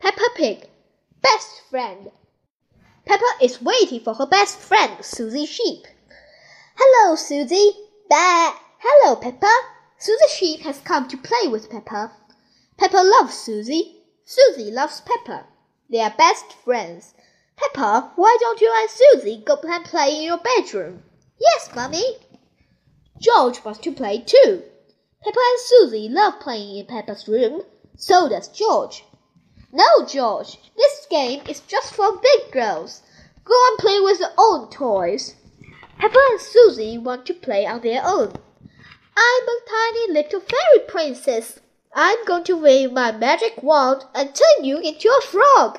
Peppa Pig, best friend. Peppa is waiting for her best friend, Susie Sheep. Hello, Susie. Bah. Hello, Peppa. Susie Sheep has come to play with Peppa. Peppa loves Susie. Susie loves Peppa. They are best friends. Peppa, why don't you and Susie go and play in your bedroom? Yes, Mummy. George wants to play too. Peppa and Susie love playing in Peppa's room. So does George. No, George, this game is just for big girls. Go and play with your own toys. Peppa and Susie want to play on their own. I'm a tiny little fairy princess. I'm going to wave my magic wand and turn you into a frog.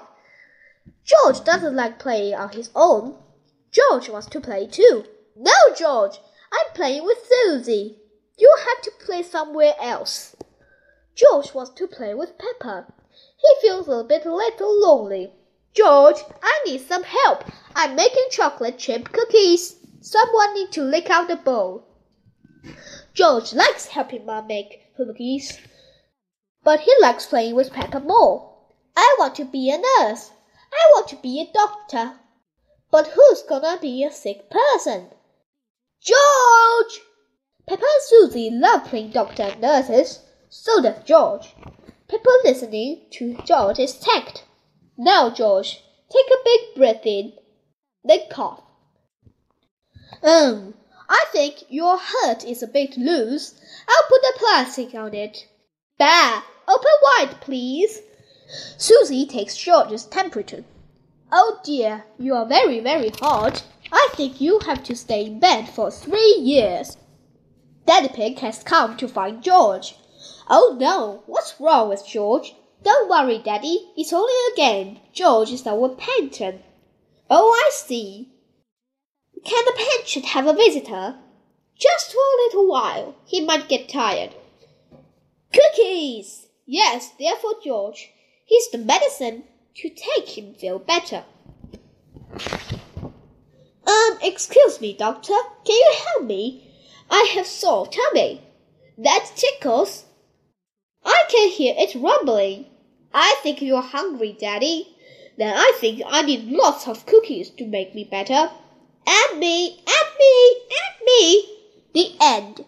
George doesn't like playing on his own. George wants to play too. No, George, I'm playing with Susie. You have to play somewhere else. George wants to play with Peppa. He feels a bit little lonely. George, I need some help. I'm making chocolate chip cookies. Someone need to lick out the bowl. George likes helping Mom make cookies, but he likes playing with Peppa more. I want to be a nurse. I want to be a doctor. But who's gonna be a sick person? George! Peppa and Susie love playing doctor and nurses. So does George. Peppa listening to George is tact. Now, George, take a big breath in, then cough. Um, I think your heart is a bit loose. I'll put the plastic on it. Bah! Open wide, please. Susie takes George's temperature. Oh dear, you are very, very hot. I think you have to stay in bed for three years. Daddy Pig has come to find George. Oh no, what's wrong with George? Don't worry, Daddy. It's only a game. George is our patron. Oh, I see. Can the patron have a visitor? Just for a little while. He might get tired. Cookies! Yes, they're for George. He's the medicine to take him feel better. Um, excuse me, doctor. Can you help me? I have sore tummy. That tickles. I can hear it rumbling. I think you're hungry, Daddy. Then I think I need lots of cookies to make me better. And me, and me, and me. The end.